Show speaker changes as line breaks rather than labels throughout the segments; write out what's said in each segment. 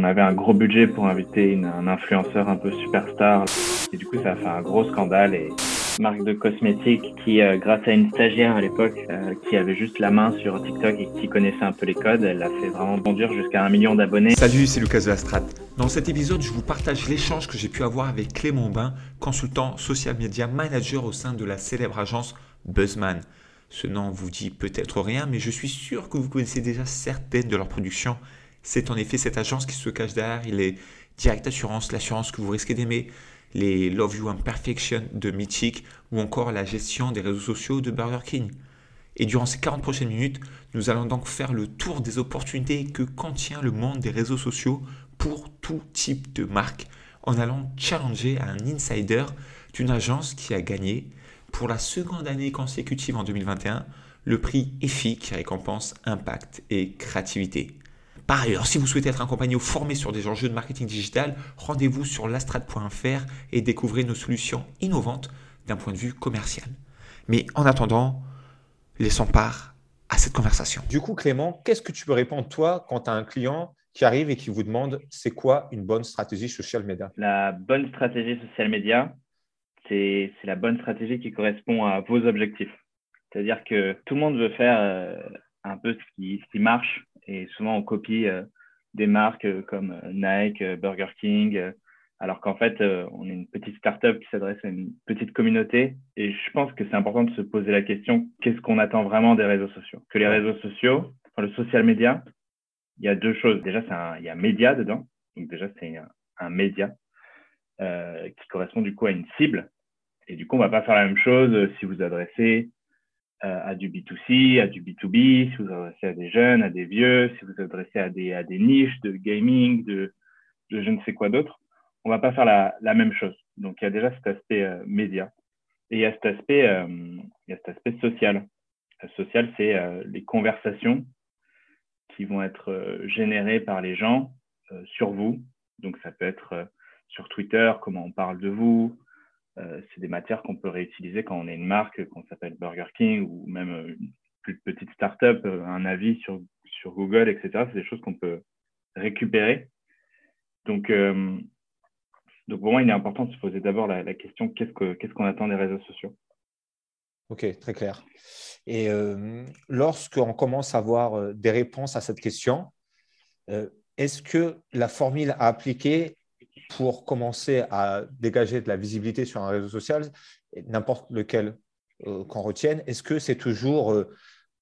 On avait un gros budget pour inviter un influenceur un peu superstar. Et du coup, ça a fait un gros scandale. Et marque de cosmétiques qui, euh, grâce à une stagiaire à l'époque, euh, qui avait juste la main sur TikTok et qui connaissait un peu les codes, elle a fait vraiment bondir jusqu'à un million d'abonnés.
Salut, c'est Lucas de la Strat. Dans cet épisode, je vous partage l'échange que j'ai pu avoir avec Clément Bain, consultant social media manager au sein de la célèbre agence Buzzman. Ce nom vous dit peut-être rien, mais je suis sûr que vous connaissez déjà certaines de leurs productions. C'est en effet cette agence qui se cache derrière les Direct Assurance, l'assurance que vous risquez d'aimer, les Love You Imperfection de Mythic ou encore la gestion des réseaux sociaux de Burger King. Et durant ces 40 prochaines minutes, nous allons donc faire le tour des opportunités que contient le monde des réseaux sociaux pour tout type de marque en allant challenger un insider d'une agence qui a gagné pour la seconde année consécutive en 2021 le prix EFI qui récompense impact et créativité. Par ailleurs, si vous souhaitez être accompagné ou formé sur des enjeux de marketing digital, rendez-vous sur lastrade.fr et découvrez nos solutions innovantes d'un point de vue commercial. Mais en attendant, laissons part à cette conversation.
Du coup, Clément, qu'est-ce que tu peux répondre toi quand tu as un client qui arrive et qui vous demande c'est quoi une bonne stratégie social media?
La bonne stratégie social media, c'est la bonne stratégie qui correspond à vos objectifs. C'est-à-dire que tout le monde veut faire euh, un peu ce qui, ce qui marche et souvent on copie euh, des marques euh, comme Nike, Burger King, alors qu'en fait on est une petite startup qui s'adresse à une petite communauté. Et je pense que c'est important de se poser la question qu'est-ce qu'on attend vraiment des réseaux sociaux? Que les réseaux sociaux, enfin, le social media, il y a deux choses. Déjà, il y a média dedans, donc déjà c'est un, un média qui correspond du coup à une cible. Et du coup, on va pas faire la même chose euh, si vous adressez euh, à du B2C, à du B2B, si vous adressez à des jeunes, à des vieux, si vous adressez à des, à des niches de gaming, de, de je ne sais quoi d'autre. On va pas faire la, la même chose. Donc, il y a déjà cet aspect euh, média. Et il y a cet aspect, il y a cet aspect social. social, c'est les conversations qui vont être générées par les gens sur vous. Donc, ça peut être sur Twitter, comment on parle de vous, euh, c'est des matières qu'on peut réutiliser quand on est une marque, qu'on s'appelle Burger King ou même euh, une plus petite startup, euh, un avis sur, sur Google, etc. C'est des choses qu'on peut récupérer. Donc, donc, pour moi, il est important de se poser d'abord la, question qu'est-ce qu'on attend des réseaux sociaux?
Ok, très clair. Et lorsqu'on commence à avoir des réponses à cette question, est-ce que la formule à appliquer pour commencer à dégager de la visibilité sur un réseau social, n'importe lequel euh, qu'on retienne, est-ce que c'est toujours euh,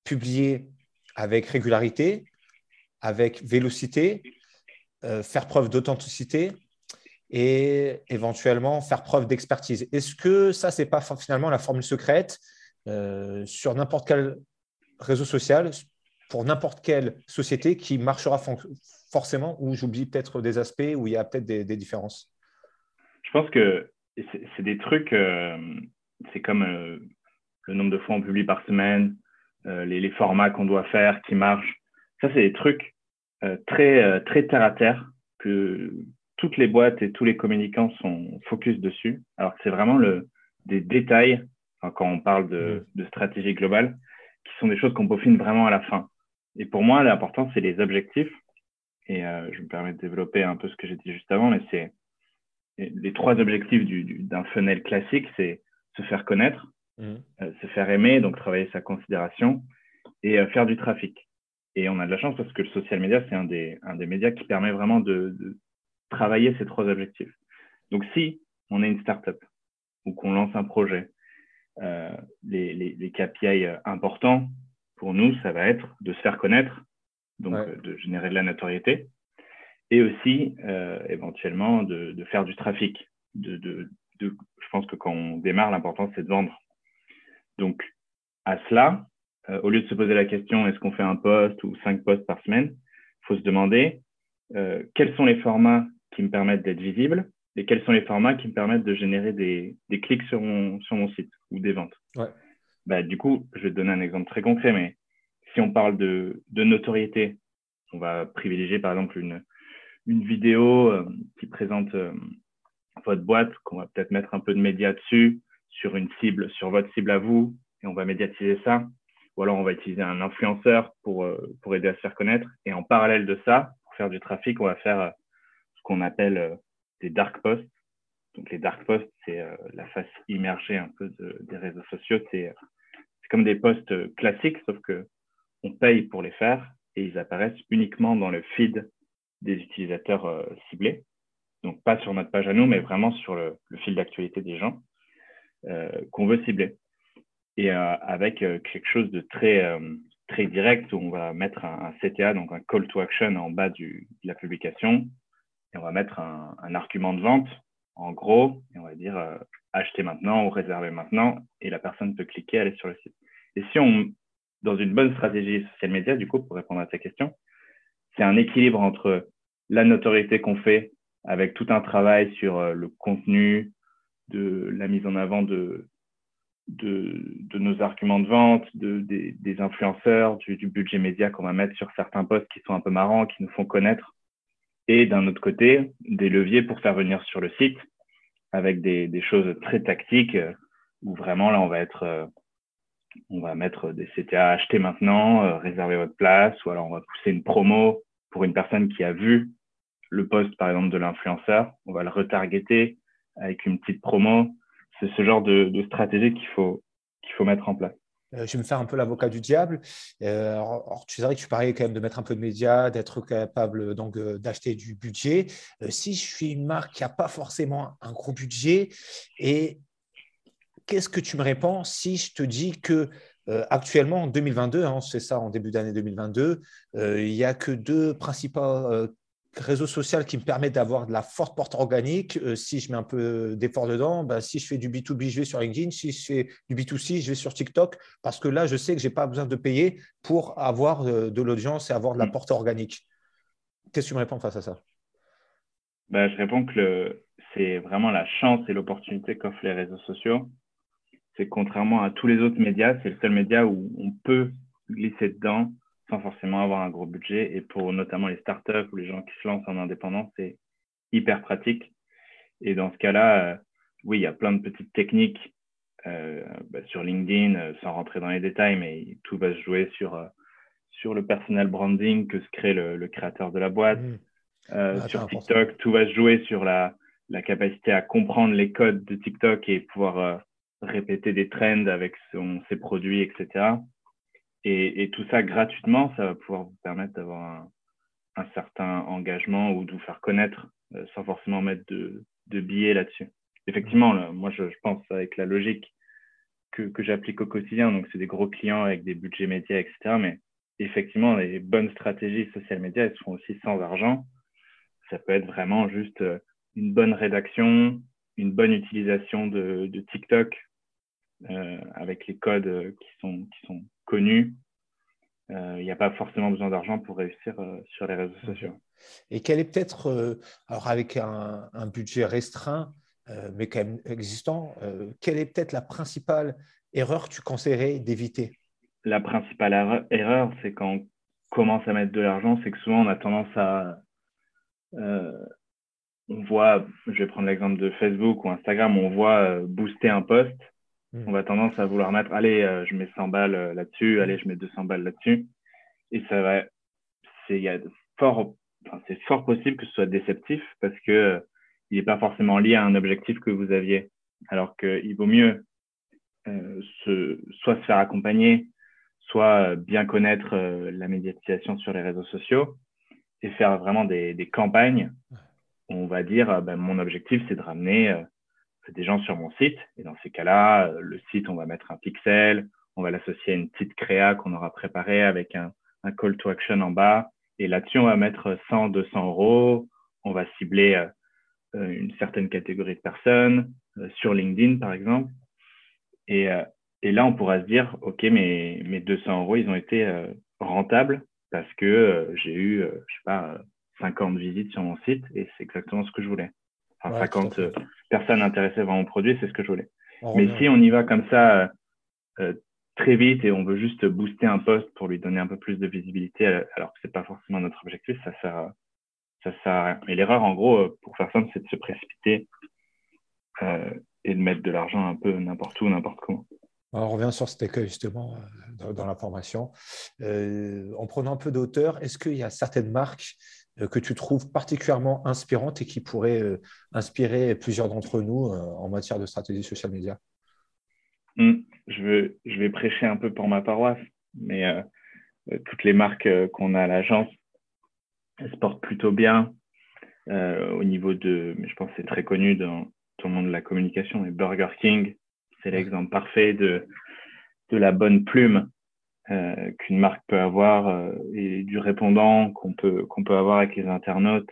publié avec régularité, avec vélocité, euh, faire preuve d'authenticité et éventuellement faire preuve d'expertise? Est-ce que ça, ce n'est pas finalement la formule secrète sur n'importe quel réseau social, pour n'importe quelle société qui marchera forcément ou j'oublie peut-être des aspects où il y a peut-être des, différences
Je pense que c'est des trucs, euh, c'est comme euh, le nombre de fois on publie par semaine, euh, les, formats qu'on doit faire qui marchent. Ça, c'est des trucs très, très terre à terre que toutes les boîtes et tous les communicants sont focus dessus. Alors que c'est vraiment le, des détails, quand on parle de, mmh. de stratégie globale, qui sont des choses qu'on peaufine vraiment à la fin. Et pour moi, l'important, c'est les objectifs et euh, je me permets de développer un peu ce que j'ai dit juste avant, mais c'est les trois objectifs d'un funnel classique, c'est se faire connaître, mmh. euh, se faire aimer, donc travailler sa considération, et euh, faire du trafic. Et on a de la chance parce que le social media, c'est un des, un des médias qui permet vraiment de, de, travailler ces trois objectifs. Donc si on est une startup ou qu'on lance un projet, les, les, les KPI importants pour nous, ça va être de se faire connaître, donc euh, de générer de la notoriété, et aussi euh, éventuellement de, de, faire du trafic. De, de, de, je pense que quand on démarre, l'important c'est de vendre. Donc à cela, euh, au lieu de se poser la question est-ce qu'on fait un post ou cinq posts par semaine, il faut se demander euh, quels sont les formats qui me permettent d'être visible et quels sont les formats qui me permettent de générer des, des clics sur mon, sur mon site ou des ventes. Ouais. Bah, du coup, je vais te donner un exemple très concret, mais si on parle de, notoriété, on va privilégier par exemple une, vidéo euh, qui présente euh, votre boîte, qu'on va peut-être mettre un peu de médias dessus, sur une cible, sur votre cible à vous, et on va médiatiser ça. Ou alors on va utiliser un influenceur pour, euh, pour aider à se faire connaître. Et en parallèle de ça, pour faire du trafic, on va faire qu'on appelle des dark posts. Donc les dark posts, c'est la face immergée un peu des réseaux sociaux. C'est comme des posts classiques, sauf que on paye pour les faire et ils apparaissent uniquement dans le feed des utilisateurs ciblés. Donc pas sur notre page à nous, mais vraiment sur le, fil d'actualité des gens qu'on veut cibler et euh, avec euh, quelque chose de très, euh, très direct où on va mettre un, CTA, donc un call to action en bas de la publication, et on va mettre un, argument de vente en gros, et on va dire acheter maintenant ou réserver maintenant, et la personne peut cliquer, aller sur le site. Et si on, dans une bonne stratégie social media, du coup, pour répondre à ta question, c'est un équilibre entre la notoriété qu'on fait avec tout un travail sur le contenu, de la mise en avant de, de, nos arguments de vente, de, des, des influenceurs, du, du, budget média qu'on va mettre sur certains posts qui sont un peu marrants, qui nous font connaître. Et d'un autre côté, des leviers pour faire venir sur le site avec des, choses très tactiques euh, où vraiment là, on va être, euh, on va mettre des CTA acheter maintenant, euh, réserver votre place, ou alors on va pousser une promo pour une personne qui a vu le post, par exemple, de l'influenceur. On va le retargeter avec une petite promo c'est ce genre de, stratégie qu'il faut mettre en place.
Euh, je vais me faire un peu l'avocat du diable. Euh, alors, tu sais que tu parlais quand même de mettre un peu de médias, d'être capable donc euh, d'acheter du budget. si je suis une marque qui n'a pas forcément un gros budget, et qu'est-ce que tu me réponds si je te dis que actuellement en 2022, hein, c'est ça en début d'année 2022, il n'y a que deux principaux réseau social qui me permet d'avoir de la forte porte organique. Euh, si je mets un peu d'effort dedans, ben, si je fais du B2B, je vais sur LinkedIn. Si je fais du B2C, je vais sur TikTok parce que là, je sais que je n'ai pas besoin de payer pour avoir de, l'audience et avoir de la mm. porte organique. Qu'est-ce que tu me réponds face à ça?
Ben, Je réponds que c'est vraiment la chance et l'opportunité qu'offrent les réseaux sociaux. C'est contrairement à tous les autres médias, c'est le seul média où on peut glisser dedans sans forcément avoir un gros budget. Et pour notamment les startups ou les gens qui se lancent en indépendance, c'est hyper pratique. Et dans ce cas-là, euh, oui, il y a plein de petites techniques euh, bah, sur LinkedIn, euh, sans rentrer dans les détails, mais tout va se jouer sur, sur le personal branding que se crée le, créateur de la boîte. Mmh. Ah, sur TikTok, tout va se jouer sur la, la capacité à comprendre les codes de TikTok et pouvoir répéter des trends avec son, ses produits, etc. Et, tout ça gratuitement, ça va pouvoir vous permettre d'avoir un, certain engagement ou de vous faire connaître euh, sans forcément mettre de, billets là-dessus. Effectivement, moi, je, pense avec la logique que, j'applique au quotidien, donc c'est des gros clients avec des budgets médias, etc. Mais effectivement, les bonnes stratégies social médias, elles sont aussi sans argent. Ça peut être vraiment juste euh, une bonne rédaction, une bonne utilisation de, TikTok euh, avec les codes qui sont connu. Euh, il n'y a pas forcément besoin d'argent pour réussir euh, sur les réseaux sociaux.
Et quel est peut-être, euh, alors avec un, budget restreint, mais quand même existant, quelle est peut-être la principale erreur que tu conseillerais d'éviter?
La principale erreur, c'est quand on commence à mettre de l'argent, c'est que souvent on a tendance à on voit, je vais prendre l'exemple de Facebook ou Instagram, on voit booster un post on va tendance à vouloir mettre, allez, euh, je mets 100 balles euh, là-dessus, allez, je mets 200 balles là-dessus. Et ça va, c'est, fort, enfin, c'est fort possible que ce soit déceptif parce que euh, il n'est pas forcément lié à un objectif que vous aviez. Alors qu'il vaut mieux se, soit se faire accompagner, soit bien connaître la médiatisation sur les réseaux sociaux et faire vraiment des, des campagnes. On va dire, ben, mon objectif, c'est de ramener des gens sur mon site. Et dans ces cas-là, euh, le site, on va mettre un pixel, on va l'associer à une petite créa qu'on aura préparée avec un, call to action en bas. Et là-dessus, on va mettre 100, 200 euros. On va cibler euh, euh, une certaine catégorie de personnes sur LinkedIn, par exemple. Et, et, là, on pourra se dire, OK, mes, mes 200 euros, ils ont été rentables parce que j'ai eu, je sais pas, 50 visites sur mon site et c'est exactement ce que je voulais. Enfin, 50 personnes intéressées par mon produit, c'est ce que je voulais. Mais si on y va comme ça euh, euh, très vite et on veut juste booster un poste pour lui donner un peu plus de visibilité, alors que c'est pas forcément notre objectif, ça sert, ça sert à rien. Et l'erreur, en gros, euh, pour faire simple, c'est de se précipiter et de mettre de l'argent un peu n'importe où, n'importe comment.
On revient sur cet écueil justement dans, la formation. en prenant un peu d'auteur, est-ce qu'il y a certaines marques que tu trouves particulièrement inspirantes et qui pourraient inspirer plusieurs d'entre nous en matière de stratégie social média
hmm, je, veux, je vais prêcher un peu pour ma paroisse, mais toutes les marques qu'on a à l'agence, elles se portent plutôt bien. Au niveau de, je pense que c'est très connu dans tout le monde de la communication, mais Burger King, c'est l'exemple parfait de, de la bonne plume euh, qu'une marque peut avoir euh, et du répondant qu'on peut, qu'on peut avoir avec les internautes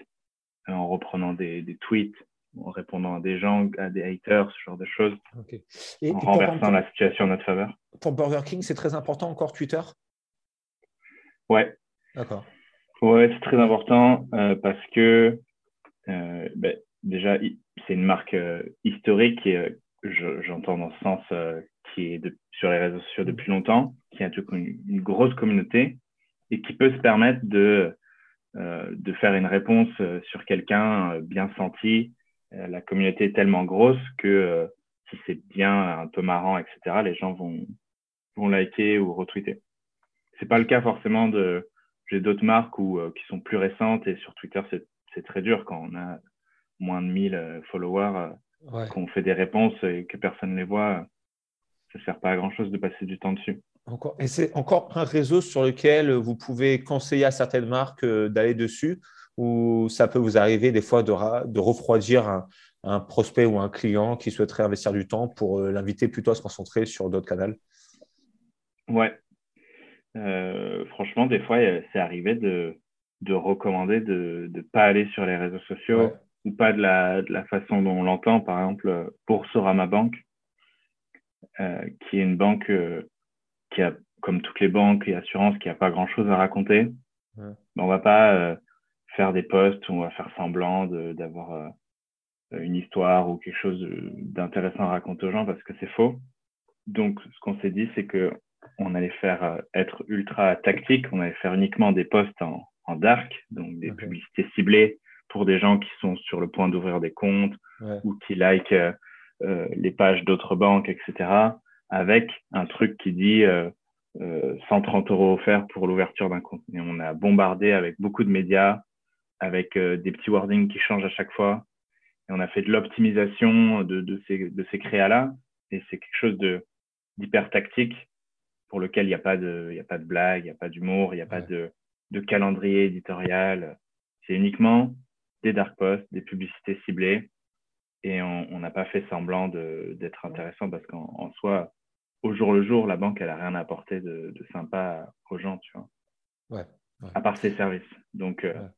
euh, en reprenant des, des, tweets, en répondant à des gens, à des haters, ce genre de choses, et, en renversant la situation en notre faveur.
Pour Burger King, c'est très important encore Twitter?
Ouais.
D'accord.
Ouais, c'est très important parce que ben, déjà, c'est une marque historique et j'entends dans ce sens qui est sur les réseaux sociaux depuis longtemps, qui a une, une grosse communauté et qui peut se permettre de, euh, de faire une réponse euh, sur quelqu'un euh, bien senti. la communauté est tellement grosse que si c'est bien, un peu marrant, etc., les gens vont, vont liker ou retweeter. C'est pas le cas forcément de. J'ai d'autres marques où, qui sont plus récentes et sur Twitter, c'est très dur quand on a moins de 1000 followers, qu'on fait des réponses et que personne ne les voit ça ne sert pas à grand-chose de passer du temps dessus.
Encore. Et c'est encore un réseau sur lequel vous pouvez conseiller à certaines marques euh, d'aller dessus ou ça peut vous arriver des fois de, de refroidir un, prospect ou un client qui souhaiterait investir du temps pour euh, l'inviter plutôt à se concentrer sur d'autres canaux?
Ouais. Euh, franchement, des fois, c'est arrivé de, de recommander de ne pas aller sur les réseaux sociaux ou pas de la, de la façon dont on l'entend, par exemple, pour Sorama Bank qui est une banque euh, qui a, comme toutes les banques et assurances, qui n'a pas grand-chose à raconter. Ouais. on va pas euh, faire des posts où on va faire semblant d'avoir une histoire ou quelque chose d'intéressant à raconter aux gens parce que c'est faux. Donc, ce qu'on s'est dit, c'est que on allait faire être ultra tactique, on allait faire uniquement des posts en, en dark, donc des publicités ciblées pour des gens qui sont sur le point d'ouvrir des comptes ouais. ou qui like euh, les pages d'autres banques, etc., avec un truc qui dit 130 euh, euh, euros offerts pour l'ouverture d'un compte. Et on a bombardé avec beaucoup de médias, avec des petits wordings qui changent à chaque fois. Et on a fait de l'optimisation de, de, ces, de ces créas-là. Et c'est quelque chose de, d'hyper tactique pour lequel il n'y a pas de, y a pas de blague, il n'y a pas d'humour, il n'y a pas de, de calendrier éditorial. C'est uniquement des dark posts, des publicités ciblées et on n'a pas fait semblant d'être intéressant parce qu'en soi, au jour le jour, la banque, elle n'a rien à apporter de, de, sympa aux gens, tu vois.
Ouais,
À part ses services. Donc, euh,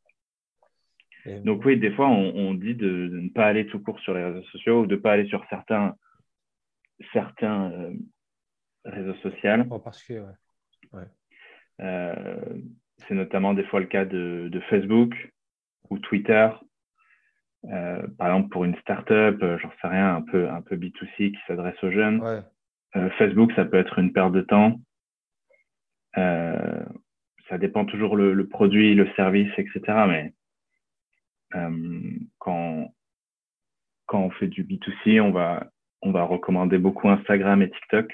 donc oui, des fois, on, on dit de, ne pas aller tout court sur les réseaux sociaux ou de ne pas aller sur certains, certains euh, réseaux sociaux.
En particulier, ouais.
Euh, C'est notamment des fois le cas de, de Facebook ou Twitter euh, par exemple, pour une startup, euh, j'en sais rien, un peu, un peu B2C qui s'adresse aux jeunes. Euh, Facebook, ça peut être une perte de temps. ça dépend toujours le, le, produit, le service, etc. Mais quand, quand on fait du B2C, on va, on va recommander beaucoup Instagram et TikTok.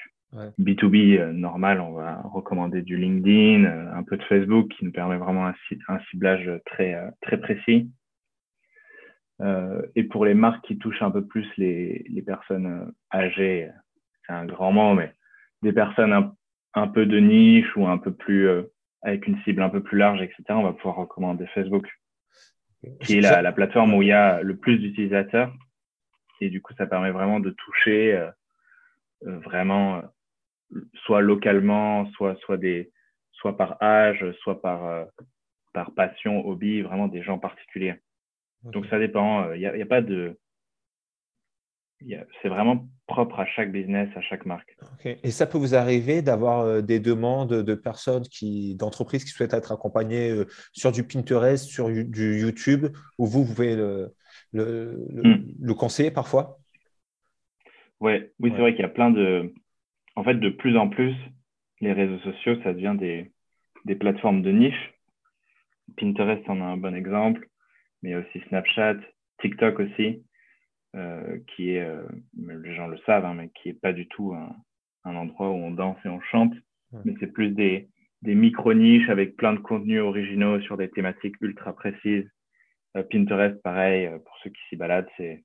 B2B, normal, on va recommander du LinkedIn, un peu de Facebook qui nous permet vraiment un, un ciblage très, très précis. Euh, et pour les marques qui touchent un peu plus les, les personnes euh, âgées, c'est un grand mot, mais des personnes un, un, peu de niche ou un peu plus euh, avec une cible un peu plus large, etc., on va pouvoir recommander Facebook, qui est la, la plateforme où il y a le plus d'utilisateurs. Et du coup, ça permet vraiment de toucher euh, vraiment soit localement, soit, soit, des, soit par âge, soit par, par passion, hobby, vraiment des gens particuliers. Donc ça dépend. Il n'y a, a, pas de. C'est vraiment propre à chaque business, à chaque marque.
Et ça peut vous arriver d'avoir euh, des demandes de personnes, qui, d'entreprises qui souhaitent être accompagnées euh, sur du Pinterest, sur du YouTube, où vous pouvez le, le, le, hmm. conseiller parfois?
Ouais, Oui, c'est vrai qu'il y a plein de. En fait, de plus en plus, les réseaux sociaux, ça devient des, des plateformes de niche. Pinterest en a un bon exemple mais aussi Snapchat, TikTok aussi, euh, qui est, euh, les gens le savent, hein, mais qui est pas du tout un, un, endroit où on danse et on chante, mais c'est plus des, des micro-niches avec plein de contenus originaux sur des thématiques ultra précises. Euh, Pinterest, pareil, pour ceux qui s'y baladent, c'est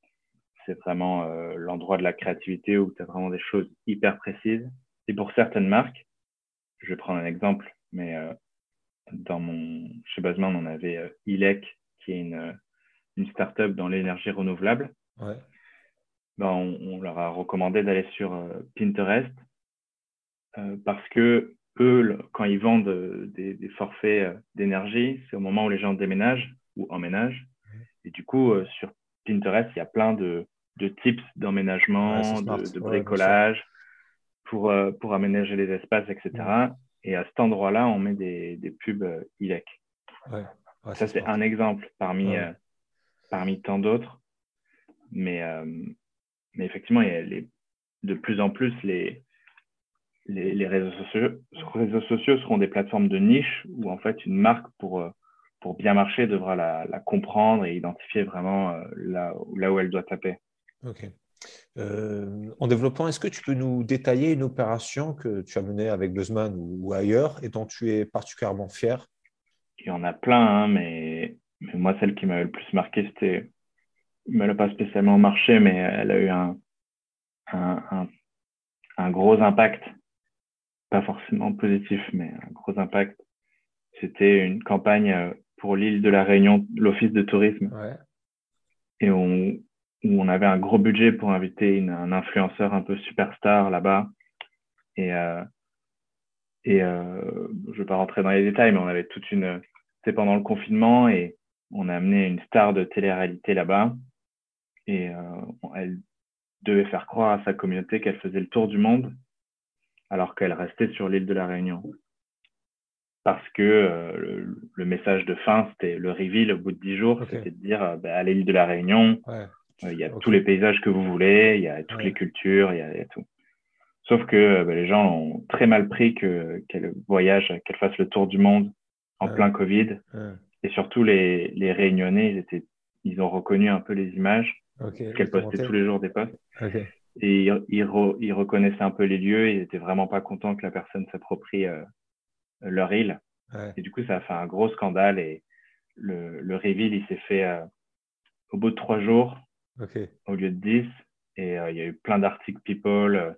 c'est vraiment l'endroit de la créativité où tu as vraiment des choses hyper précises. Et pour certaines marques, je vais prendre un exemple, mais dans mon, chez Buzzman, on avait ILEC, qui est une, une start-up dans l'énergie renouvelable. Ouais. Ben, on, leur a recommandé d'aller sur Pinterest parce que eux, quand ils vendent euh, des, forfaits euh, d'énergie, c'est au moment où les gens déménagent ou emménagent. Et du coup, euh, sur Pinterest, il y a plein de, tips d'emménagement, de, bricolage pour, pour aménager les espaces, etc. Et à cet endroit-là, on met des, pubs ILEC. Ça, c'est un exemple parmi, parmi tant d'autres. Mais, mais effectivement, il y a les, de plus en plus, les, les, réseaux, sociaux, réseaux sociaux seront des plateformes de niche où en fait une marque pour, euh, pour bien marcher devra la, comprendre et identifier vraiment euh, là, là où elle doit taper.
Ok. Euh, en développant, est-ce que tu peux nous détailler une opération que tu as menée avec Buzzman ou, ailleurs et dont tu es particulièrement fier?
Il y en a plein, hein, mais, mais, moi, celle qui m'avait le plus marqué, c'était. Elle n'a pas spécialement marché, mais elle a eu un, un, un, un gros impact pas forcément positif, mais un gros impact. C'était une campagne euh, pour l'île de la Réunion, l'Office de tourisme. Et on, où on avait un gros budget pour inviter un influenceur un peu superstar là-bas. Et, euh, et euh, je ne vais pas rentrer dans les détails, mais on avait toute une. C'était pendant le confinement et on a amené une star de télé-réalité là-bas. Et elle devait faire croire à sa communauté qu'elle faisait le tour du monde alors qu'elle restait sur l'île de la Réunion. Parce que euh, le, message de fin, c'était le reveal au bout de dix jours, c'était de dire euh, bah, à l'île de la Réunion, euh, il y a tous les paysages que vous voulez, il y a toutes les cultures, il y, a, tout. Sauf que bah, les gens ont très mal pris qu'elle voyage, qu'elle fasse le tour du monde en plein Covid. Et surtout, les, les Réunionnais, ils, étaient, ils ont reconnu un peu les images, qu'elle postait tous les jours des posts et ils, reconnaissaient un peu les lieux. Ils étaient vraiment pas contents que la personne s'approprie euh, leur île. Et du coup, ça a fait un gros scandale. Et le, le reveal, il s'est fait euh, au bout de trois jours au lieu de dix. Et euh, il y a eu plein d'articles People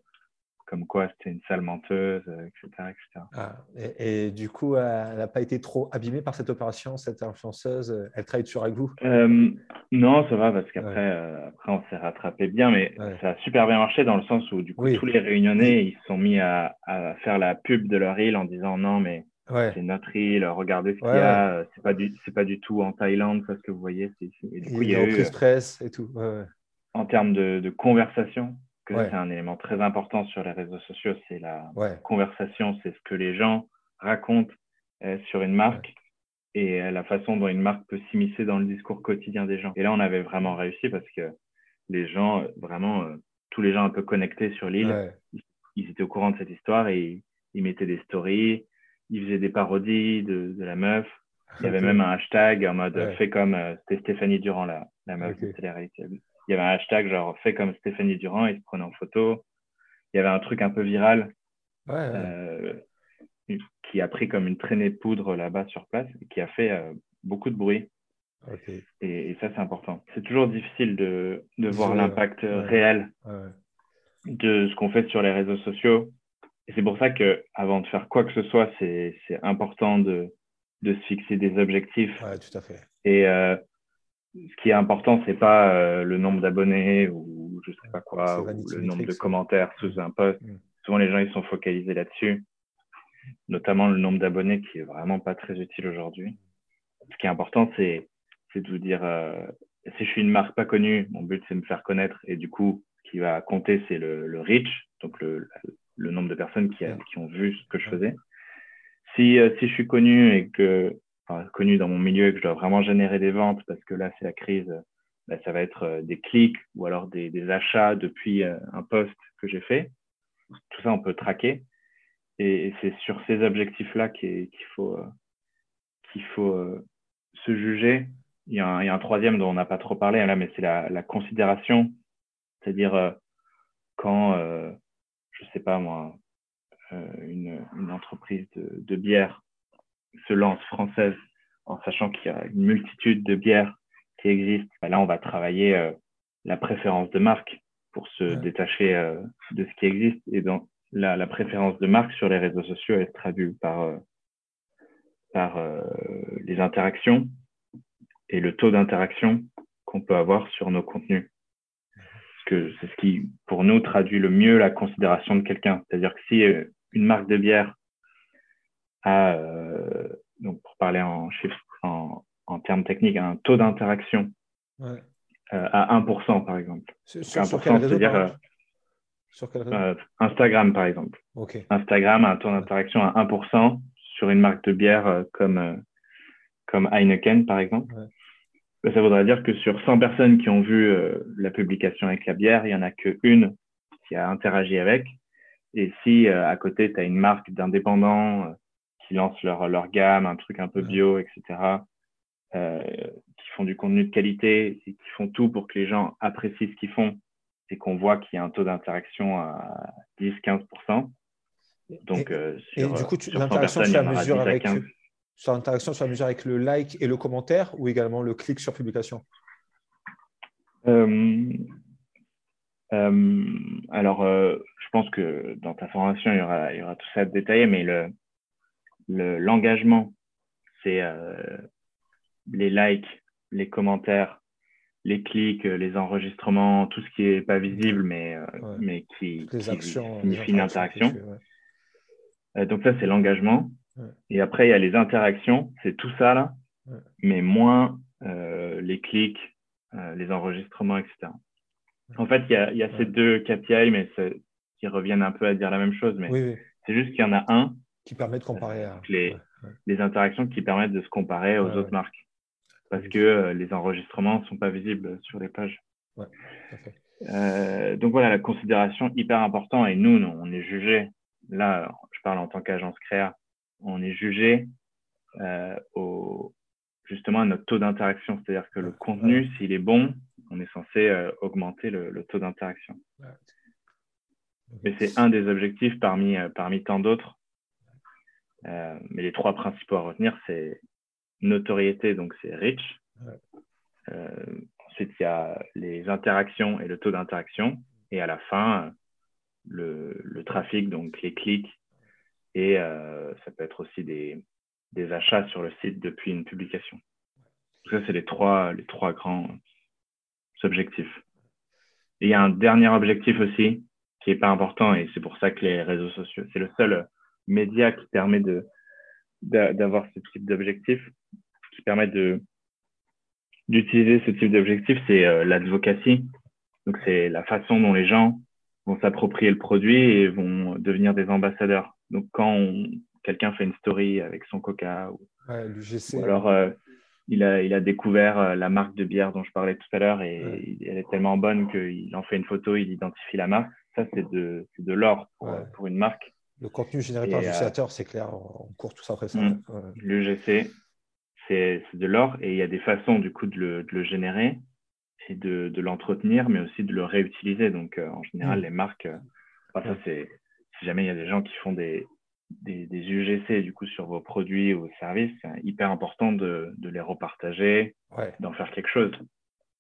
comme quoi c'était une sale menteuse, etc.
Euh, etc. Ah, et, du coup, elle n'a pas été trop abîmée par cette opération, cette influenceuse Elle travaille toujours avec vous?
Euh, Non, ça va, parce qu'après, euh, après, on s'est rattrapé bien, mais ça a super bien marché dans le sens où, du coup, tous les Réunionnais, ils se sont mis à, faire la pub de leur île en disant non, mais c'est notre île, regardez ce qu'il y a, c'est pas, du, pas du tout en Thaïlande, ce que vous voyez.
Et du coup, il y a, eu. Stress et tout.
En termes de, de conversation, c'est un élément très important sur les réseaux sociaux, c'est la conversation, c'est ce que les gens racontent euh, sur une marque et euh, la façon dont une marque peut s'immiscer dans le discours quotidien des gens. Et là, on avait vraiment réussi parce que les gens, vraiment, euh, tous les gens un peu connectés sur l'île, ils, étaient au courant de cette histoire et ils, mettaient des stories, ils faisaient des parodies de, la meuf. Il y avait même un hashtag en mode fait comme c'était Stéphanie Durand, la, la meuf de télé-réalité il y avait un hashtag genre fait comme Stéphanie Durand, il se prenait en photo. Il y avait un truc un peu viral euh, qui a pris comme une traînée de poudre là-bas sur place et qui a fait euh, beaucoup de bruit. Et, ça, c'est important. C'est toujours difficile de, de voir l'impact réel de ce qu'on fait sur les réseaux sociaux. Et c'est pour ça que avant de faire quoi que ce soit, c'est important de, de se fixer des objectifs.
tout à fait.
Et euh, ce qui est important, c'est pas euh, le nombre d'abonnés ou je sais pas quoi, ou le nombre de commentaires sous un post. Mm. Souvent, les gens ils sont focalisés là-dessus, notamment le nombre d'abonnés qui est vraiment pas très utile aujourd'hui. Ce qui est important, c'est de vous dire euh, si je suis une marque pas connue, mon but c'est de me faire connaître et du coup, ce qui va compter, c'est le, le, reach, donc le, le nombre de personnes qui, qui, ont vu ce que je faisais. Si, euh, si je suis connu et que connu dans mon milieu que je dois vraiment générer des ventes parce que là, c'est la crise, bah, ça va être euh, des clics ou alors des, achats depuis euh, un post que j'ai fait. Tout ça, on peut traquer. Et, c'est sur ces objectifs-là qu'il faut, euh, qu'il faut se juger. Il y, a un, troisième dont on n'a pas trop parlé là, mais c'est la, la, considération. C'est-à-dire quand, je sais pas moi, une, entreprise de, bière se lance française en sachant qu'il y a une multitude de bières qui existent, bah là, on va travailler la préférence de marque pour se détacher de ce qui existe. Et donc, la, la, préférence de marque sur les réseaux sociaux, elle se traduit par, par les interactions et le taux d'interaction qu'on peut avoir sur nos contenus. Parce que c'est ce qui, pour nous, traduit le mieux la considération de quelqu'un. C'est-à-dire que si euh, une marque de bière a, euh, donc pour parler en chiffres, en, en termes techniques, un taux d'interaction euh, à 1%, par exemple.
Sur, sur quel réseau,
dire, sur quel réseau Instagram, par exemple. Instagram a un taux d'interaction à 1% sur une marque de bière comme, comme Heineken, par exemple. Bah, ça voudrait dire que sur 100 personnes qui ont vu euh, la publication avec la bière, il n'y en a qu'une qui a interagi avec. Et si euh, à côté, tu as une marque d'indépendants euh, qui lance leur, leur gamme, un truc un peu bio, etc., qui font du contenu de qualité et qui font tout pour que les gens apprécient ce qu'ils font et qu'on voit qu'il y a un taux d'interaction à 10-15%. Donc,
et, du coup, l'interaction, tu la mesure avec, sur l'interaction sur la mesure avec le like et le commentaire ou également le clic sur publication?
Euh, euh, Alors, euh, je pense que dans ta formation, il y aura, il y aura tout ça détaillé, mais le, l'engagement, c'est les likes, les commentaires, les clics, les enregistrements, tout ce qui n'est pas visible, mais, mais qui,
les actions,
signifie une interaction. donc ça, c'est l'engagement. Et après, il y a les interactions, c'est tout ça là, mais moins euh, les clics, euh, les enregistrements, etc. En fait, il y a, y a ces deux KPI, mais qui reviennent un peu à dire la même chose, mais c'est juste qu'il y en a un
qui permet de comparer à...
les, les, interactions qui permettent de se comparer aux autres marques, parce que euh, les enregistrements ne sont pas visibles sur les pages. donc voilà, la considération hyper important et nous, on est jugé. Là, je parle en tant qu'agence créa on est jugé euh, au, justement à notre taux d'interaction. C'est-à-dire que le contenu, s'il est bon, on est censé euh, augmenter le, taux d'interaction. Mais c'est un des objectifs parmi, euh, parmi tant d'autres. Mais les trois principaux à retenir, c'est notoriété, donc c'est reach. ensuite, il y a les interactions et le taux d'interaction. Et à la fin, le, le trafic, donc les clics et euh, ça peut être aussi des, des, achats sur le site depuis une publication. Ça, c'est les trois, les trois grands objectifs. Et il y a un dernier objectif aussi qui est pas important et c'est pour ça que les réseaux sociaux, c'est le seul média qui permet de d'avoir ce type d'objectif, qui permet de d'utiliser ce type d'objectif, c'est euh, l'advocacy. Donc c'est la façon dont les gens vont s'approprier le produit et vont devenir des ambassadeurs. Donc, quand quelqu'un fait une story avec son coca, ou, alors euh, il, a, il a découvert euh, la marque de bière dont je parlais tout à l'heure et elle est tellement bonne qu'il en fait une photo, il identifie la marque. Ça, c'est de, de l'or pour, une marque.
Le contenu généré par l'utilisateur, euh, c'est clair, on court tout ça après ça.
Mmh. L'UGC, c'est de l'or et il y a des façons du coup de le, de le générer et de, de l'entretenir, mais aussi de le réutiliser. Donc, en général, mmh. les marques, ça, c'est si jamais il y a des gens qui font des, des, UGC du coup sur vos produits ou services, c'est hyper important de, de les repartager, d'en faire quelque chose.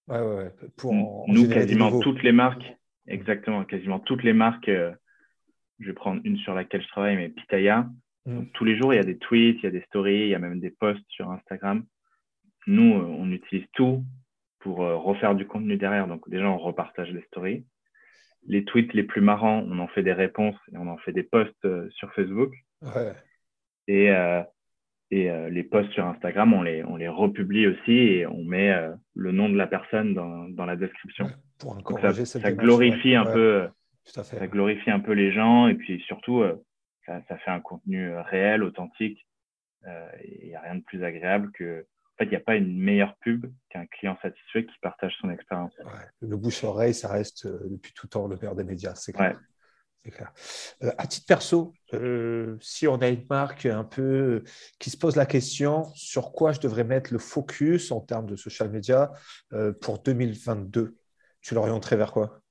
Ouais, ouais,
Pour Nous, quasiment toutes les marques, exactement, quasiment toutes les marques, euh, je vais prendre une sur laquelle je travaille, mais Pitaya, mm. tous les jours, il y a des tweets, il y a des stories, il y a même des posts sur Instagram. Nous, euh, on utilise tout pour euh, refaire du contenu derrière. Donc, déjà, on repartage les stories les tweets les plus marrants, on en fait des réponses et on en fait des posts euh, sur Facebook. Et, euh, et euh, les posts sur Instagram, on les, on les republie aussi et on met le nom de la personne dans, dans la description.
pour
ça, ça glorifie un peu, ça glorifie un peu les gens et puis surtout, ça, ça, fait un contenu réel, authentique. Il n'y a rien de plus agréable que fait, il n'y a pas une meilleure pub qu'un client satisfait qui partage son expérience.
Le bouche-oreille, ça reste euh, depuis tout temps le père des médias, c'est clair. clair. Euh, à titre perso, euh, si on a une marque un peu qui se pose la question sur quoi je devrais mettre le focus en termes de social media pour 2022, tu l'orienterais vers quoi?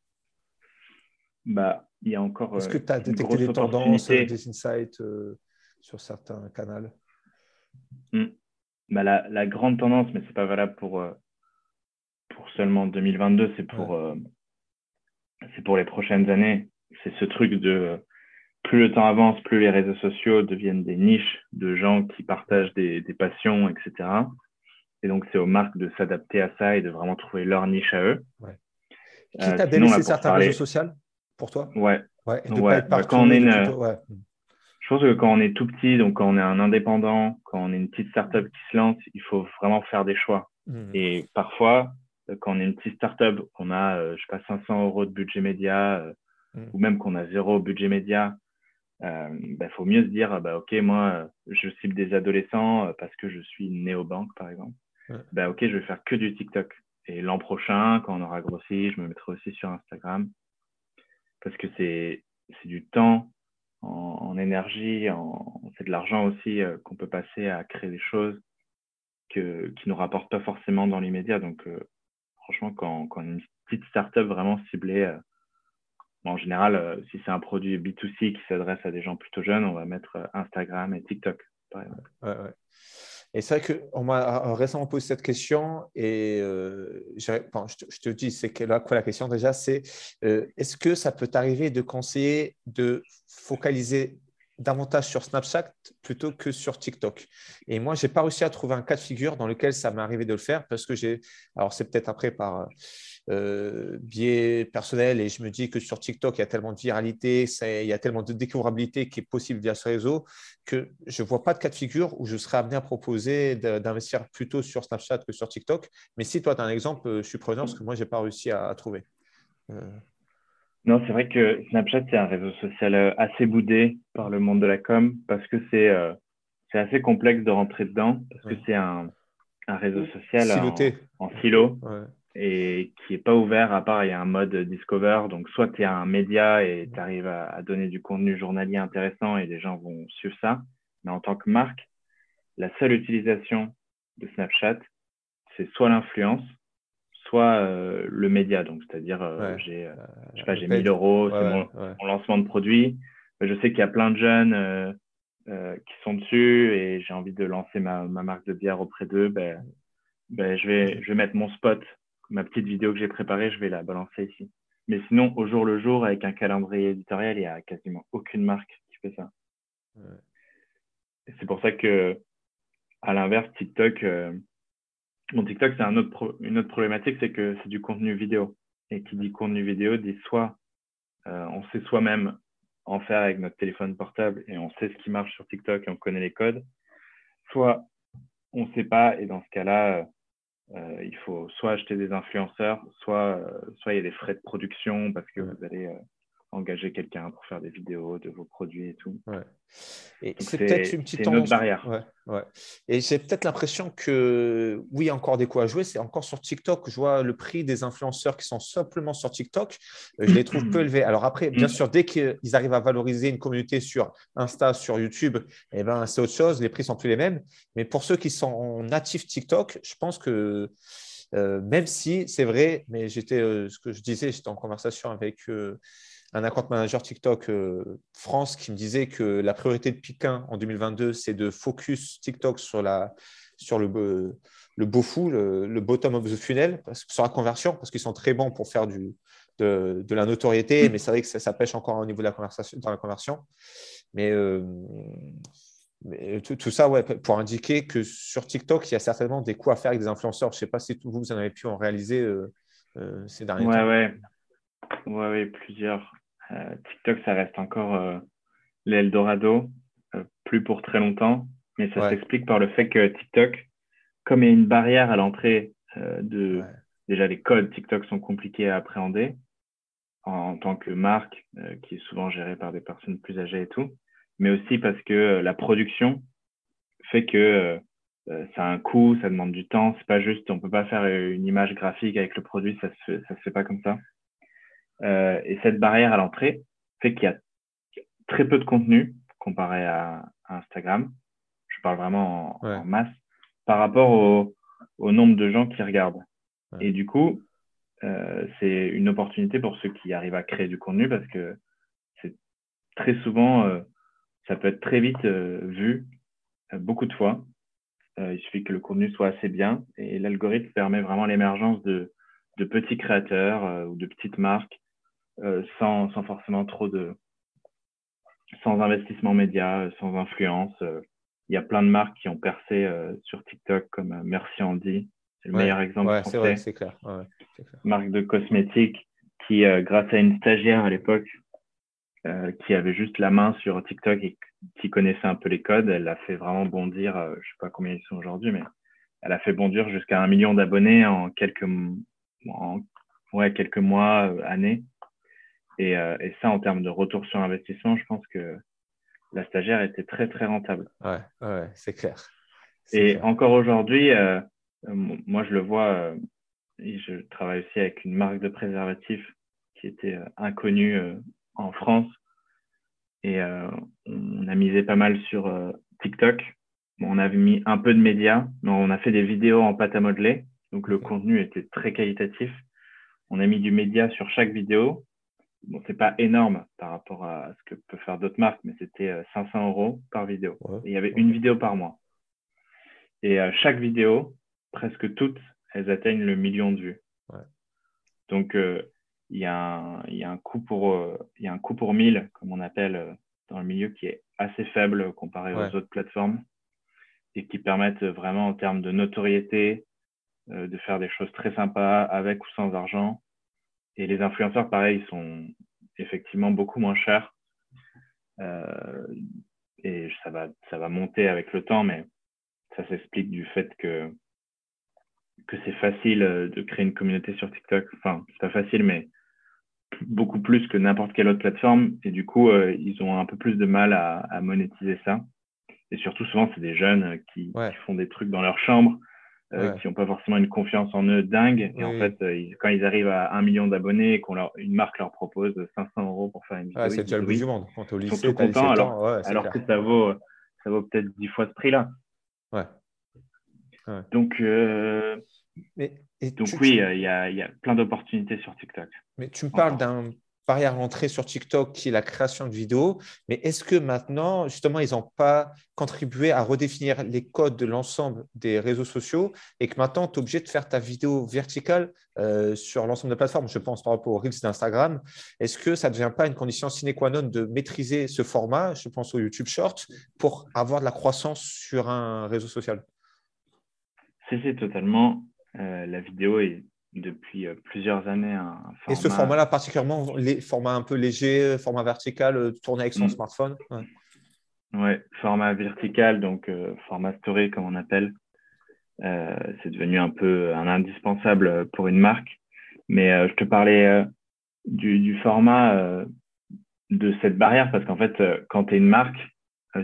Bah, il y a encore.
Est-ce que tu as détecté des tendances, des insights sur certains canaux
hmm. bah, la, la, grande tendance, mais ce n'est pas valable pour, pour seulement 2022, c'est pour, c'est pour les prochaines années. C'est ce truc de plus le temps avance, plus les réseaux sociaux deviennent des niches de gens qui partagent des, passions, etc. Et donc, c'est aux marques de s'adapter à ça et de vraiment trouver leur niche à eux.
Ouais. Qui t'a délaissé certains réseaux sociaux? Pour toi?
Ouais. ouais. Bah, quand on est une... Je pense que quand on est tout petit, donc quand on est un indépendant, quand on est une petite startup qui se lance, il faut vraiment faire des choix. Mmh. Et parfois, quand on est une petite startup, qu'on a, euh, je sais pas, 500 euros de budget média, euh, mmh. ou même qu'on a zéro budget média, il euh, bah, faut mieux se dire, bah, OK, moi, je cible des adolescents parce que je suis néobanque, par exemple. Bah, OK, je vais faire que du TikTok. Et l'an prochain, quand on aura grossi, je me mettrai aussi sur Instagram. Parce que c'est du temps en, énergie, c'est de l'argent aussi qu'on peut passer à créer des choses qui ne nous rapportent pas forcément dans l'immédiat. Donc, franchement, quand, quand une petite startup vraiment ciblée, euh, en général, euh, si c'est un produit B2C qui s'adresse à des gens plutôt jeunes, on va mettre euh, Instagram et TikTok, par exemple.
Et c'est vrai qu'on m'a récemment posé cette question et je, te, dis, c'est là, quoi la question déjà, c'est est-ce que ça peut t'arriver de conseiller de focaliser davantage sur Snapchat plutôt que sur TikTok. Et moi, je n'ai pas réussi à trouver un cas de figure dans lequel ça m'est arrivé de le faire parce que j'ai, alors c'est peut-être après par euh, biais personnel et je me dis que sur TikTok, il y a tellement de viralité, il y a tellement de découvrabilité qui est possible via ce réseau que je ne vois pas de cas de figure où je serais amené à proposer d'investir plutôt sur Snapchat que sur TikTok. Mais si toi, tu as un exemple, je suis preneur parce que moi, je n'ai pas réussi à, trouver. Euh,
non, c'est vrai que Snapchat, c'est un réseau social euh, assez boudé par le monde de la com parce que c'est euh, assez complexe de rentrer dedans, parce que c'est un, un, réseau social en, silo et qui n'est pas ouvert à part il y a un mode Discover. Donc, soit tu es un média et tu arrives à, à, donner du contenu journalier intéressant et les gens vont suivre ça. Mais en tant que marque, la seule utilisation de Snapchat, c'est soit l'influence, soit euh, le média. Donc, c'est-à-dire, euh, j'ai, euh, je sais pas, j'ai 1000 euros, c'est mon, lancement de produit. Je sais qu'il y a plein de jeunes qui sont dessus et j'ai envie de lancer ma, ma marque de bière auprès d'eux. Ben, ben, je, vais, je vais mettre mon spot, ma petite vidéo que j'ai préparée, je vais la balancer ici. Mais sinon, au jour le jour, avec un calendrier éditorial, il n'y a quasiment aucune marque qui fait ça. C'est pour ça que, à l'inverse, TikTok, Bon, TikTok, c'est un autre une autre problématique, c'est que c'est du contenu vidéo. Et qui dit contenu vidéo dit soit euh, on sait soi-même en faire avec notre téléphone portable et on sait ce qui marche sur TikTok et on connaît les codes, soit on ne sait pas et dans ce cas-là, euh, il faut soit acheter des influenceurs, soit, euh, soit il y a des frais de production parce que vous allez engager quelqu'un pour faire des vidéos de vos produits et tout.
Et c'est peut-être une petite
autre barrière.
Ouais, Et j'ai peut-être l'impression que oui, il y a encore des coups à jouer. C'est encore sur TikTok. Je vois le prix des influenceurs qui sont simplement sur TikTok. Euh, je les trouve peu élevés. Alors après, bien mm. sûr, dès qu'ils arrivent à valoriser une communauté sur Insta, sur YouTube, eh ben, c'est autre chose. Les prix sont plus les mêmes. Mais pour ceux qui sont natifs TikTok, je pense que euh, même si c'est vrai, mais j'étais, euh, ce que je disais, j'étais en conversation avec un account manager TikTok euh, France qui me disait que la priorité de Piquin en 2022, c'est de focus TikTok sur, la, sur le, le beau fou, le, bottom of the funnel, parce, sur la conversion, parce qu'ils sont très bons pour faire du, de, la notoriété, mais c'est vrai que ça, pêche encore au niveau de la conversation, dans la conversion. Mais, euh, tout, ça, ouais, pour indiquer que sur TikTok, il y a certainement des coups à faire avec des influenceurs. Je ne sais pas si vous, vous en avez pu en réaliser euh, ces derniers
temps.
Ouais,
ouais, ouais, plusieurs. Euh, TikTok, ça reste encore euh, l'Eldorado, euh, plus pour très longtemps, mais ça s'explique par le fait que TikTok, comme il y a une barrière à l'entrée de. Déjà, les codes TikTok sont compliqués à appréhender en, tant que marque, qui est souvent gérée par des personnes plus âgées et tout, mais aussi parce que la production fait que ça a un coût, ça demande du temps. C'est pas juste, on peut pas faire une image graphique avec le produit, ça se ça se fait pas comme ça. Euh, et cette barrière à l'entrée fait qu'il y a très peu de contenu comparé à, Instagram. Je parle vraiment en, masse par rapport au, au, nombre de gens qui regardent. Et du coup, c'est une opportunité pour ceux qui arrivent à créer du contenu parce que c'est très souvent, ça peut être très vite vu beaucoup de fois. il suffit que le contenu soit assez bien et l'algorithme permet vraiment l'émergence de, de petits créateurs ou de petites marques sans, sans forcément trop de, sans investissement média, sans influence. Euh, il y a plein de marques qui ont percé euh, sur TikTok comme euh, Merci Andy. C'est le meilleur exemple.
Ouais, c'est vrai, c'est clair.
Marque de cosmétiques qui, grâce à une stagiaire à l'époque, qui avait juste la main sur TikTok et qui connaissait un peu les codes, elle a fait vraiment bondir, je ne sais pas combien ils sont aujourd'hui, mais elle a fait bondir jusqu'à un million d'abonnés en quelques, en, ouais, quelques mois, années. Euh, et, ça, en termes de retour sur investissement, je pense que la stagiaire était très, très rentable.
Ouais, ouais c'est clair.
Et encore aujourd'hui, euh, moi, je le vois, euh, je travaille aussi avec une marque de préservatifs qui était inconnue en France. Et on a misé pas mal sur TikTok. on avait mis un peu de médias, mais on a fait des vidéos en pâte à modeler. Donc, le contenu était très qualitatif. On a mis du média sur chaque vidéo bon, c'est pas énorme par rapport à ce que peuvent faire d'autres marques, mais c'était 500 euh, euros par vidéo. il y avait une vidéo par mois. Et euh, chaque vidéo, presque toutes, elles atteignent le million de vues. Donc, euh, il y, a un, il, y a un coût pour, il y a un coût pour 1000, comme on appelle dans le milieu, qui est assez faible comparé aux autres plateformes et qui permettent vraiment en termes de notoriété de faire des choses très sympas avec ou sans argent et les influenceurs, pareil, sont effectivement beaucoup moins chers. Euh, et ça va, ça va monter avec le temps, mais ça s'explique du fait que, que c'est facile euh, de créer une communauté sur TikTok. Enfin, c'est pas facile, mais beaucoup plus que n'importe quelle autre plateforme. Et du coup, euh, ils ont un peu plus de mal à, à monétiser ça. Et surtout, souvent, c'est des jeunes qui, qui, font des trucs dans leur chambre euh, qui n'ont pas forcément une confiance en eux dingue. Et en fait, euh, quand ils arrivent à un million d'abonnés et qu'une marque leur propose 500 euros pour faire une vidéo,
c'est déjà le bout du monde.
Quand au lycée, tu as alors, alors que ça vaut, ça vaut peut-être 10 fois ce prix-là.
Ouais.
Donc, euh, mais, donc oui, il y, a plein d'opportunités sur TikTok.
Mais tu me parles d'un barrière à l'entrée sur TikTok qui est la création de vidéos. Mais est-ce que maintenant, justement, ils n'ont pas contribué à redéfinir les codes de l'ensemble des réseaux sociaux et que maintenant, tu es obligé de faire ta vidéo verticale euh, sur l'ensemble des plateformes Je pense par rapport aux Reels d'Instagram? Est-ce que ça ne devient pas une condition sine qua non de maîtriser ce format Je pense au YouTube Short pour avoir de la croissance sur un réseau social?
C'est, c'est totalement. Euh, la vidéo est depuis euh, plusieurs années un
format... Et ce format-là, particulièrement, les formats un peu léger, euh, format vertical, euh, tourné avec son mm. smartphone
ouais. format vertical, donc format story comme on appelle. c'est devenu un peu un indispensable pour une marque. Mais je te parlais du, du, format de cette barrière parce qu'en fait, quand tu es une marque,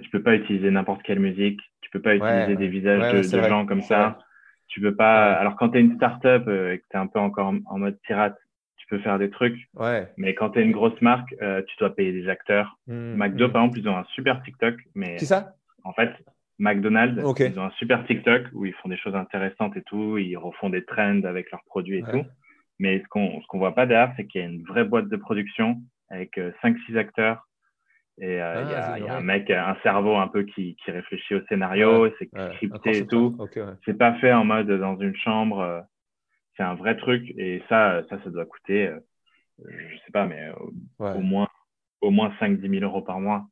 tu peux pas utiliser n'importe quelle musique, tu peux pas utiliser des visages de, de gens comme ça. Tu peux pas. Alors, quand tu es une startup euh, et que tu es un peu encore en, mode pirate, tu peux faire des trucs.
Ouais.
Mais quand tu es une grosse marque, euh, tu dois payer des acteurs. Mmh, McDo, mmh. par exemple, ils ont un super TikTok. Mais
C'est ça?
En fait, McDonald's, ils ont un super TikTok où ils font des choses intéressantes et tout. Ils refont des trends avec leurs produits et tout. Mais ce qu'on ce qu'on voit pas derrière, c'est qu'il y a une vraie boîte de production avec 5-6 euh, acteurs et euh, il y, a, ah, un mec, un cerveau un peu qui, qui réfléchit au scénario, c'est scripté et tout. C'est pas fait en mode dans une chambre. Euh, c'est un vrai truc. Et ça, ça, ça doit coûter, euh, je sais pas, mais au moins, au moins 5-10 000 euros par mois.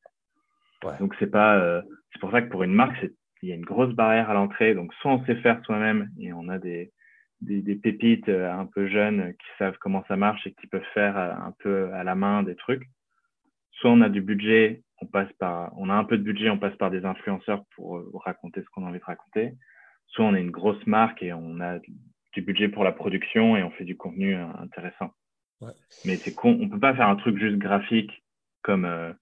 Donc c'est pas, c'est pour ça que pour une marque, il y a une grosse barrière à l'entrée. Donc soit on sait faire soi-même et on a des, des, des, pépites un peu jeunes qui savent comment ça marche et qui peuvent faire un peu à la main des trucs soit on a du budget, on passe par, on a un peu de budget, on passe par des influenceurs pour euh, raconter ce qu'on a envie de raconter. Soit on est une grosse marque et on a du budget pour la production et on fait du contenu euh, intéressant. Mais c'est con, on peut pas faire un truc juste graphique comme euh,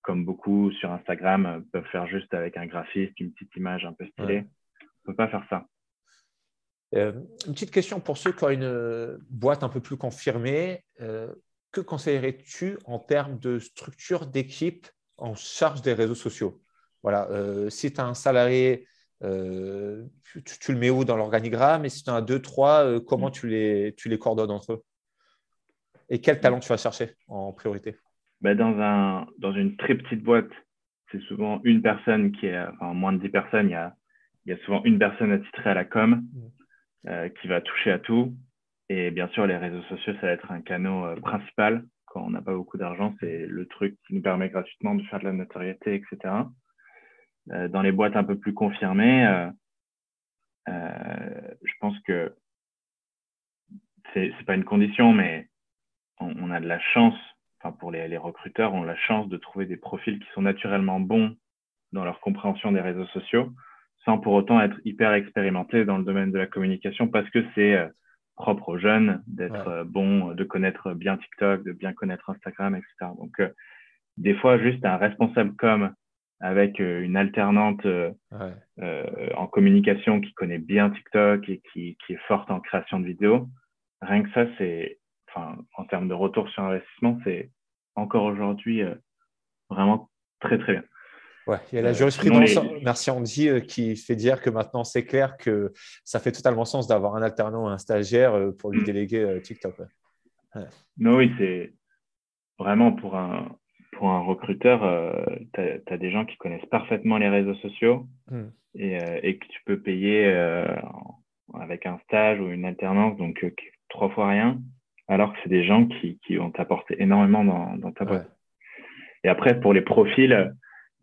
comme beaucoup sur Instagram peuvent faire juste avec un graphiste, une petite image un peu stylée. On peut pas faire ça.
une petite question pour ceux qui ont une boîte un peu plus confirmée que conseillerais-tu en termes de structure d'équipe en charge des réseaux sociaux? Voilà, euh, si tu as un salarié tu, le mets où dans l'organigramme? Et si tu en as deux, trois, comment tu les, tu les coordonnes entre eux? Et quel talent tu vas chercher en priorité?
Bah, dans, un, dans une très petite boîte, c'est souvent une personne qui est, enfin, moins de 10 personnes, il y a, il y a souvent une personne attitrée à la com mmh. qui va toucher à tout. Et bien sûr, les réseaux sociaux, ça va être un canal principal quand on n'a pas beaucoup d'argent, c'est le truc qui nous permet gratuitement de faire de la notoriété, etc. Euh, dans les boîtes un peu plus confirmées, euh, euh, je pense que c'est n'est pas une condition, mais on, a de la chance, enfin pour les, les, recruteurs, on a la chance de trouver des profils qui sont naturellement bons dans leur compréhension des réseaux sociaux, sans pour autant être hyper expérimentés dans le domaine de la communication, parce que c'est propre aux jeunes, d'être euh, bon, de connaître bien TikTok, de bien connaître Instagram, etc. Donc, euh, des fois, juste un responsable com avec euh, une alternante en communication qui connaît bien TikTok et qui, qui, est forte en création de vidéos, rien que ça, c'est, enfin, en termes de retour sur investissement, c'est encore aujourd'hui vraiment très, très bien.
Ouais, il y a la euh, jurisprudence, merci Andy, euh, qui fait dire que maintenant c'est clair que ça fait totalement sens d'avoir un alternant ou un stagiaire euh, pour lui mm. déléguer TikTok.
Non, oui, c'est vraiment pour un, pour un recruteur, tu as, des gens qui connaissent parfaitement les réseaux sociaux mm. et, et, que tu peux payer avec un stage ou une alternance, donc trois fois rien, alors que c'est des gens qui, qui vont t'apporter énormément dans, dans ta boîte. Et après, pour les profils,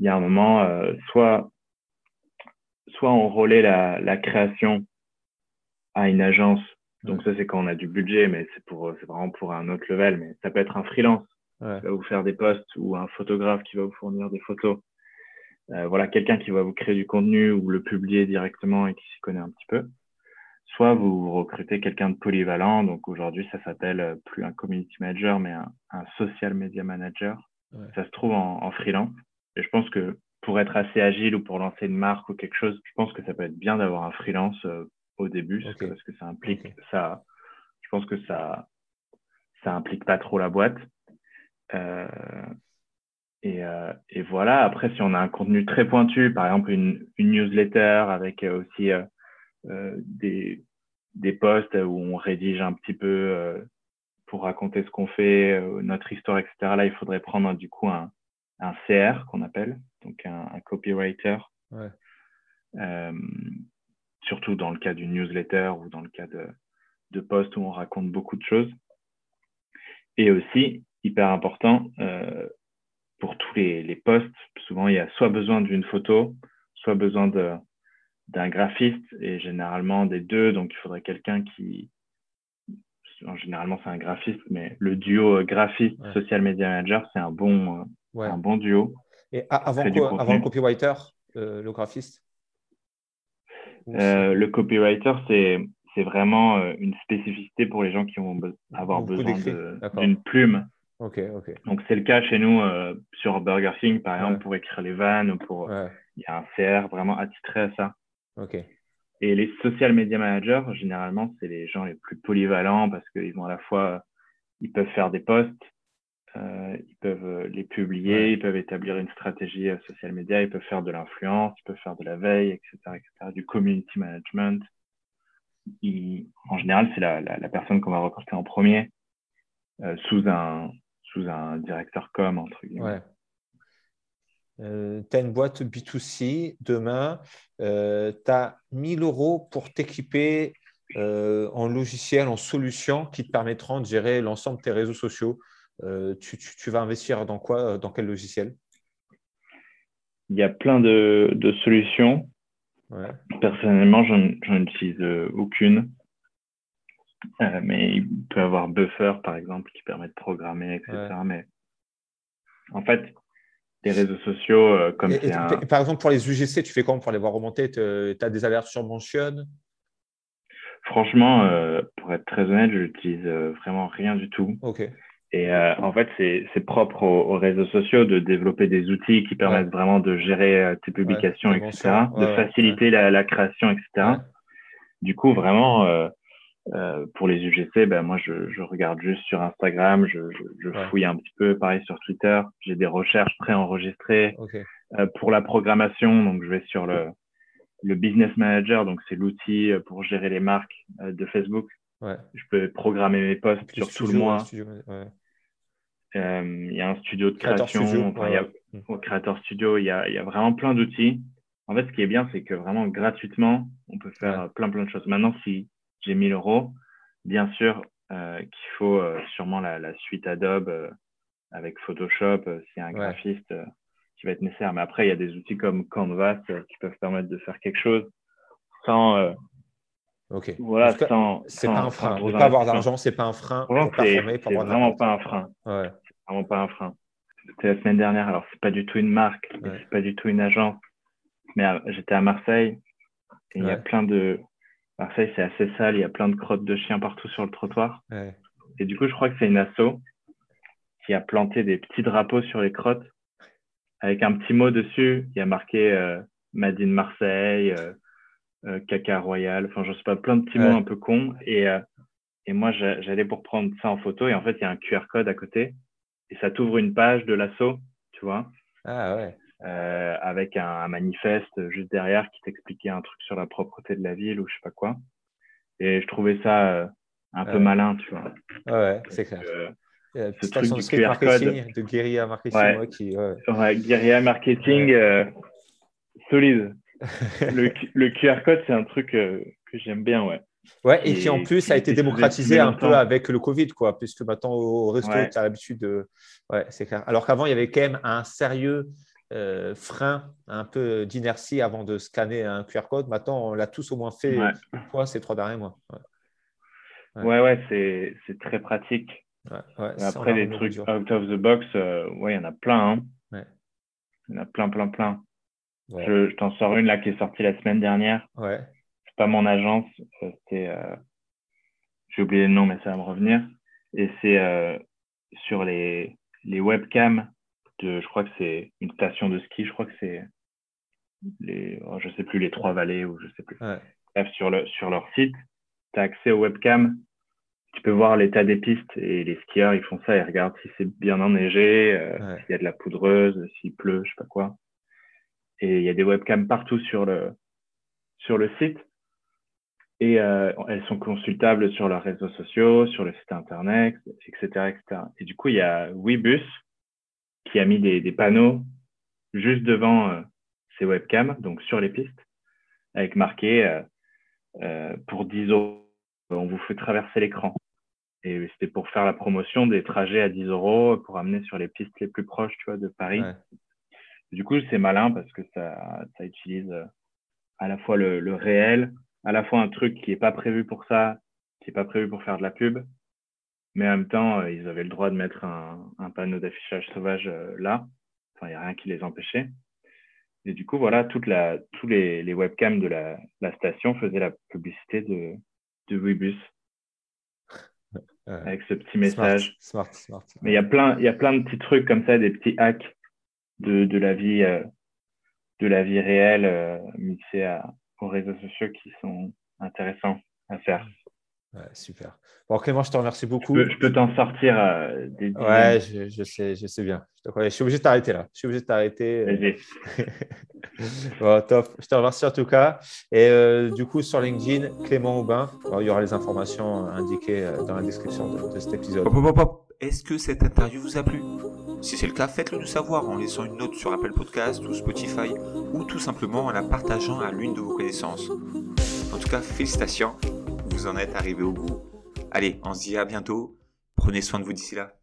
il y a un moment, euh, soit, soit on relaie la, la, création à une agence. Donc ça, c'est quand on a du budget, mais c'est pour, c'est vraiment pour un autre level. Mais ça peut être un freelance qui va vous faire des posts ou un photographe qui va vous fournir des photos. Euh, voilà, quelqu'un qui va vous créer du contenu ou le publier directement et qui s'y connaît un petit peu. Soit vous recrutez quelqu'un de polyvalent. Donc aujourd'hui, ça s'appelle euh, plus un community manager, mais un, un social media manager. Ça se trouve en, en freelance. Et je pense que pour être assez agile ou pour lancer une marque ou quelque chose, je pense que ça peut être bien d'avoir un freelance euh, au début parce que ça implique ça. Je pense que ça ça implique pas trop la boîte. Euh, et, euh, et, voilà. Après, si on a un contenu très pointu, par exemple une, une newsletter avec aussi des des posts où on rédige un petit peu pour raconter ce qu'on fait, notre histoire, etc. Là, il faudrait prendre du coup un un CR qu'on appelle, donc un, copywriter. Euh, surtout dans le cas d'une newsletter ou dans le cas de, de posts où on raconte beaucoup de choses. Et aussi, hyper important, euh, pour tous les, les posts, souvent il y a soit besoin d'une photo, soit besoin d'un graphiste, et généralement des deux. Donc il faudrait quelqu'un qui, généralement c'est un graphiste, mais le duo graphiste social media manager, c'est un bon, un bon duo.
Et avant, avant le copywriter, euh, le graphiste
euh, Le copywriter, c'est vraiment euh, une spécificité pour les gens qui vont avoir besoin d'une plume. Donc, c'est le cas chez nous sur Burger King, par exemple, pour écrire les vannes. Pour... Il y a un CR vraiment attitré à ça. Et les social media managers, généralement, c'est les gens les plus polyvalents parce qu'ils vont à la fois, ils peuvent faire des posts, euh, ils peuvent euh, les publier, ils peuvent établir une stratégie euh, social media, ils peuvent faire de l'influence, ils peuvent faire de la veille, etc., etc., du community management. en général, c'est la, la, la, personne qu'on va recruter en premier euh, sous, un, sous un directeur com, entre guillemets.
Ouais. Tu as une boîte B2C demain, tu as 1000 euros pour t'équiper en logiciel, en solutions qui te permettront de gérer l'ensemble de tes réseaux sociaux. Euh, tu, vas investir dans quoi Dans quel logiciel?
Il y a plein de, solutions. Personnellement, j'en n'utilise euh, aucune. Euh, mais il peut y avoir Buffer, par exemple, qui permet de programmer, etc. Mais en fait, les réseaux sociaux, comme un...
Par exemple, pour les UGC, tu fais comment pour aller voir remonter? Tu as des alertes sur Mention
Franchement, pour être très honnête, je n'utilise vraiment rien du tout.
Ok.
Et euh, en fait, c'est propre aux, réseaux sociaux de développer des outils qui permettent vraiment de gérer euh, tes publications, etc., de faciliter la, la, création, etc. Du coup, vraiment, euh, euh, pour les UGC, ben, moi, je, je, regarde juste sur Instagram, je, je, je fouille un petit peu, pareil sur Twitter. J'ai des recherches préenregistrées. Okay. Euh, pour la programmation, donc je vais sur le, le Business Manager, donc c'est l'outil pour gérer les marques de Facebook. Je peux programmer mes posts sur tout le mois. Il y a un studio de création, il y a, au Creator Studio, il y a, il y a vraiment plein d'outils. En fait, ce qui est bien, c'est que vraiment gratuitement, on peut faire plein plein de choses. Maintenant, si j'ai 1000 euros, bien sûr euh, qu'il faut euh, sûrement la, la, suite Adobe euh, avec Photoshop, s'il y a un graphiste qui va être nécessaire. Mais après, il y a des outils comme Canvas qui peuvent permettre de faire quelque chose sans
Ok.
Voilà,
c'est pas un frein. Ne pas avoir d'argent, c'est pas un frein.
C'est vraiment pas un frein.
Ouais.
Vraiment pas un frein. C'était la semaine dernière. Alors c'est pas du tout une marque, c'est pas du tout une agence. Mais j'étais à Marseille et il y a plein de. Marseille, c'est assez sale. Il y a plein de crottes de chiens partout sur le trottoir. Et du coup, je crois que c'est une asso qui a planté des petits drapeaux sur les crottes avec un petit mot dessus. Il y a marqué euh, Madine Marseille. Euh, euh, caca royal, enfin je sais pas, plein de petits mots un peu cons. Et, et moi j'allais pour prendre ça en photo et en fait il y a un QR code à côté et ça t'ouvre une page de l'assaut, tu vois.
Ah ouais.
Euh, avec un, manifeste juste derrière qui t'expliquait un truc sur la propreté de la ville ou je sais pas quoi. Et je trouvais ça un peu malin, tu vois.
Ouais, c'est clair. Euh, ce truc du QR marketing, code. de guérilla marketing,
ouais. qui, ouais. guérilla marketing solide le, QR code, c'est un truc euh, que j'aime bien, ouais.
Ouais, et, qui en plus a été démocratisé un peu avec le Covid, quoi, puisque maintenant au resto, tu as l'habitude de. Ouais, c'est clair. Alors qu'avant, il y avait quand même un sérieux euh, frein, un peu d'inertie avant de scanner un QR code. Maintenant, on l'a tous au moins fait une fois ces trois derniers mois.
Ouais, ouais, c'est très pratique. Après, les trucs out of the box, euh, ouais, il y en a plein. Hein. Il y en a plein, plein, plein. Je, t'en sors une là qui est sortie la semaine dernière.
Ouais.
C'est pas mon agence, euh, c'était. Euh... J'ai oublié le nom, mais ça va me revenir. Et c'est euh, sur les, les webcams de, je crois que c'est une station de ski, je crois que c'est les, oh, je sais plus, les Trois Vallées ou je sais plus. Bref, sur, le, sur leur site, tu as accès aux webcams. Tu peux voir l'état des pistes et les skieurs, ils font ça, ils regardent si c'est bien enneigé, euh, s'il y a de la poudreuse, s'il pleut, je sais pas quoi. Et il y a des webcams partout sur le, sur le site. Et euh, elles sont consultables sur leurs réseaux sociaux, sur le site internet, etc. etc. Et du coup, il y a Webus qui a mis des, des panneaux juste devant euh, ces webcams, donc sur les pistes, avec marqué euh, euh pour 10 euros, on vous fait traverser l'écran. Et c'était pour faire la promotion des trajets à 10 euros pour amener sur les pistes les plus proches, tu vois, de Paris. Du coup, c'est malin parce que ça, ça utilise à la fois le, le, réel, à la fois un truc qui n'est pas prévu pour ça, qui n'est pas prévu pour faire de la pub, mais en même temps, euh, ils avaient le droit de mettre un, un panneau d'affichage sauvage euh, là. Enfin, il n'y a rien qui les empêchait. Et du coup, voilà, toute la, tous les, les webcams de la, la, station faisaient la publicité de, de Webus. avec ce petit message.
Smart, smart,
Mais il y a plein, il y a plein de petits trucs comme ça, des petits hacks de, de la vie euh, de la vie réelle mixée à, aux réseaux sociaux qui sont intéressants à faire.
Ouais, super. Bon, Clément, je te remercie beaucoup.
Je peux, t'en sortir euh, des
Ouais, je, je, sais, je sais bien. Je, suis obligé de t'arrêter là. Je suis obligé de t'arrêter. bon, top. Je te remercie en tout cas. Et du coup, sur LinkedIn, Clément Aubin, il y aura les informations indiquées dans la description de, de cet épisode.
Est-ce que cette interview vous a plu? Si c'est le cas, faites-le nous savoir en laissant une note sur Apple Podcast ou Spotify ou tout simplement en la partageant à l'une de vos connaissances. En tout cas, félicitations, vous en êtes arrivé au bout. Allez, on se dit à bientôt. Prenez soin de vous d'ici là.